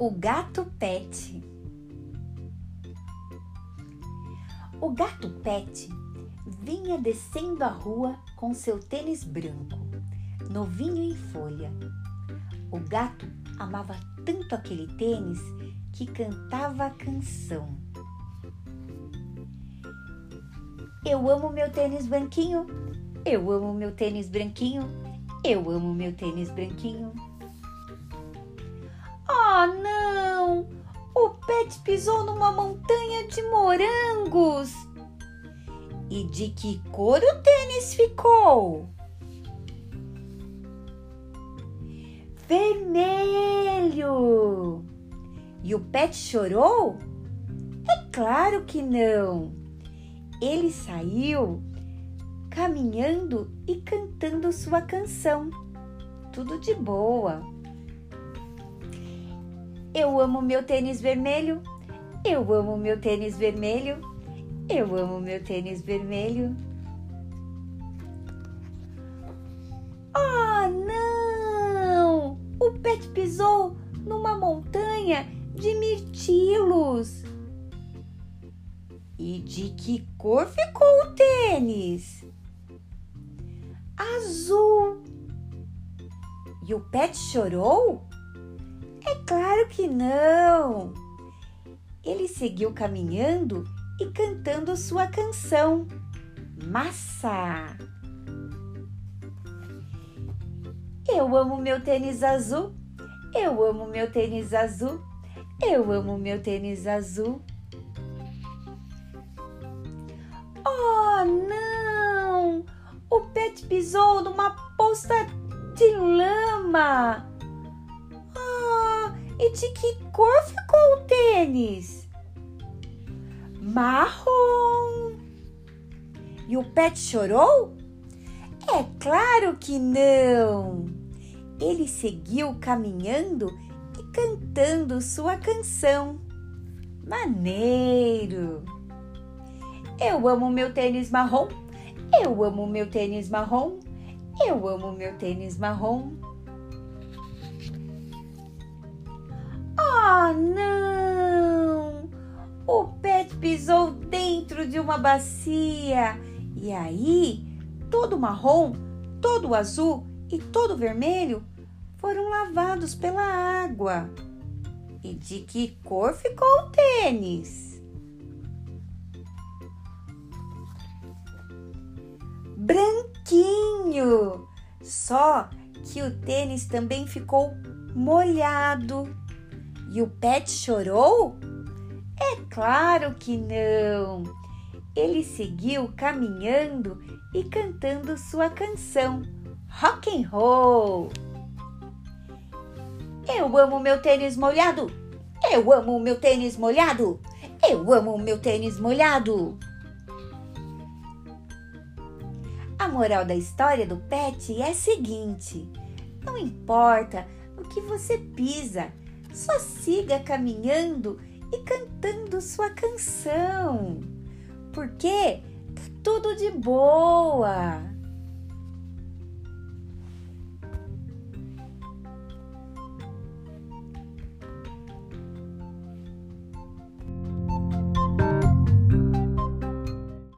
O gato Pet. O gato Pet vinha descendo a rua com seu tênis branco, novinho em folha. O gato amava tanto aquele tênis que cantava a canção. Eu amo meu tênis branquinho, eu amo meu tênis branquinho, eu amo meu tênis branquinho. Ah, não! O Pet pisou numa montanha de morangos. E de que cor o tênis ficou? Vermelho! E o Pet chorou? É claro que não! Ele saiu caminhando e cantando sua canção. Tudo de boa. Eu amo meu tênis vermelho. Eu amo meu tênis vermelho. Eu amo meu tênis vermelho. Ah, não! O Pet pisou numa montanha de mirtilos. E de que cor ficou o tênis? Azul. E o Pet chorou? Claro que não! Ele seguiu caminhando e cantando sua canção. Massa! Eu amo meu tênis azul, eu amo meu tênis azul, eu amo meu tênis azul. Oh, não! O Pet pisou numa poça de lama. E de que cor ficou o tênis? Marrom. E o Pet chorou? É claro que não. Ele seguiu caminhando e cantando sua canção. Maneiro. Eu amo meu tênis marrom. Eu amo meu tênis marrom. Eu amo meu tênis marrom. Não! O Pet pisou dentro de uma bacia e aí todo marrom, todo azul e todo vermelho foram lavados pela água. E de que cor ficou o tênis? Branquinho! Só que o tênis também ficou molhado. E o Pet chorou? É claro que não. Ele seguiu caminhando e cantando sua canção Rock and Roll. Eu amo meu tênis molhado. Eu amo meu tênis molhado. Eu amo meu tênis molhado. A moral da história do Pet é a seguinte: não importa o que você pisa, só siga caminhando e cantando sua canção, porque tá tudo de boa.